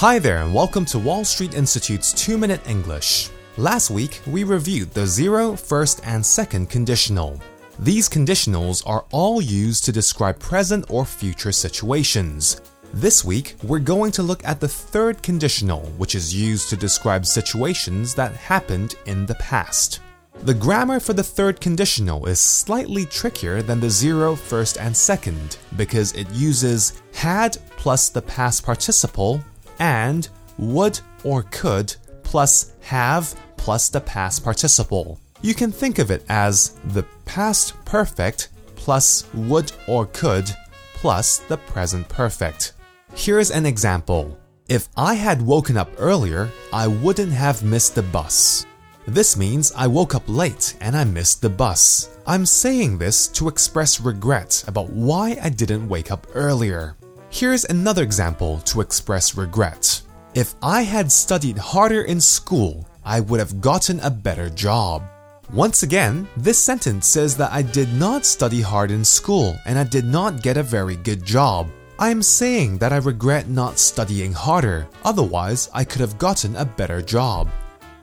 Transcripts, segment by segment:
Hi there, and welcome to Wall Street Institute's 2 Minute English. Last week, we reviewed the zero, first, and second conditional. These conditionals are all used to describe present or future situations. This week, we're going to look at the third conditional, which is used to describe situations that happened in the past. The grammar for the third conditional is slightly trickier than the zero, first, and second because it uses had plus the past participle and would or could plus have plus the past participle. You can think of it as the past perfect plus would or could plus the present perfect. Here's an example. If I had woken up earlier, I wouldn't have missed the bus. This means I woke up late and I missed the bus. I'm saying this to express regret about why I didn't wake up earlier. Here's another example to express regret. If I had studied harder in school, I would have gotten a better job. Once again, this sentence says that I did not study hard in school and I did not get a very good job. I am saying that I regret not studying harder, otherwise, I could have gotten a better job.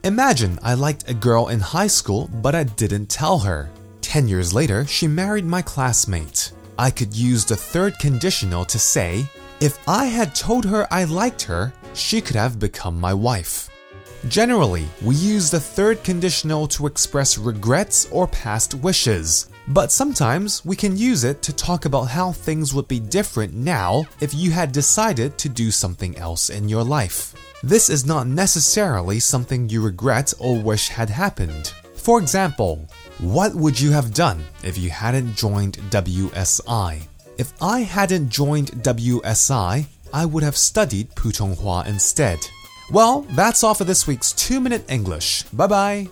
Imagine I liked a girl in high school, but I didn't tell her. 10 years later, she married my classmate. I could use the third conditional to say, if I had told her I liked her, she could have become my wife. Generally, we use the third conditional to express regrets or past wishes, but sometimes we can use it to talk about how things would be different now if you had decided to do something else in your life. This is not necessarily something you regret or wish had happened. For example, what would you have done if you hadn't joined WSI? If I hadn't joined WSI, I would have studied Putonghua instead. Well, that's all for this week's 2 Minute English. Bye bye.